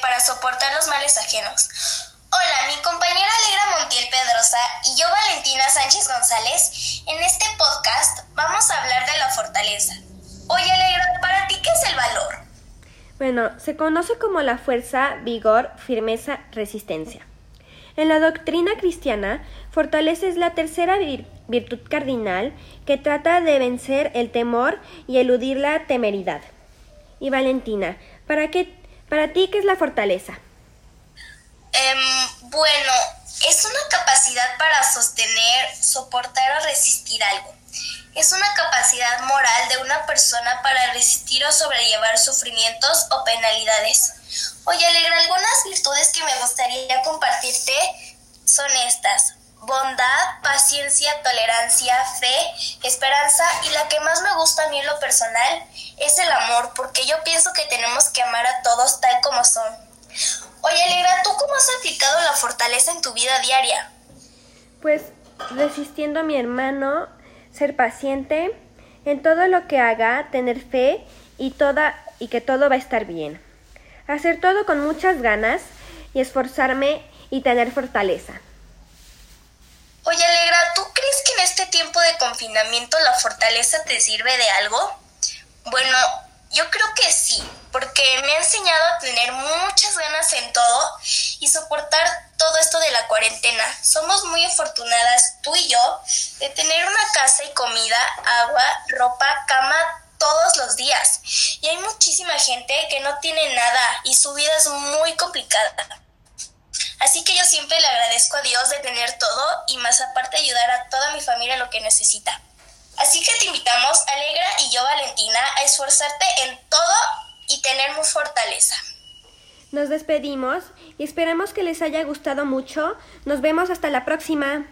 para soportar los males ajenos. Hola, mi compañera Alegra Montiel Pedrosa y yo Valentina Sánchez González. En este podcast vamos a hablar de la fortaleza. Oye Alegra, ¿para ti qué es el valor? Bueno, se conoce como la fuerza, vigor, firmeza, resistencia. En la doctrina cristiana, fortaleza es la tercera virtud cardinal que trata de vencer el temor y eludir la temeridad. Y Valentina, ¿para, qué, para ti qué es la fortaleza? Em, bueno, es una capacidad para sostener, soportar o resistir algo. Es una capacidad moral de una persona para resistir o sobrellevar sufrimientos o penalidades. Oye, Alegra, algunas virtudes que me gustaría compartirte son estas. Bondad, paciencia, tolerancia, fe, esperanza y la que más me gusta a mí en lo personal es el amor, porque yo pienso que tenemos que amar a todos tal como son. Oye, Alegra, ¿tú cómo has aplicado la fortaleza en tu vida diaria? Pues resistiendo a mi hermano, ser paciente, en todo lo que haga, tener fe y, toda, y que todo va a estar bien. Hacer todo con muchas ganas y esforzarme y tener fortaleza. Oye, Alegra, ¿tú crees que en este tiempo de confinamiento la fortaleza te sirve de algo? Bueno, yo creo que sí, porque me ha enseñado a tener muchas ganas en todo y soportar todo esto de la cuarentena. Somos muy afortunadas, tú y yo, de tener una casa y comida, agua, ropa, cama todos los días. Y hay muchísima gente que no tiene nada y su vida es muy complicada. Así que yo siempre le agradezco a Dios de tener todo y más aparte ayudar a toda mi familia en lo que necesita. Así que te invitamos, Alegra y yo, Valentina, a esforzarte en todo y tener fortaleza. Nos despedimos y esperamos que les haya gustado mucho. Nos vemos hasta la próxima.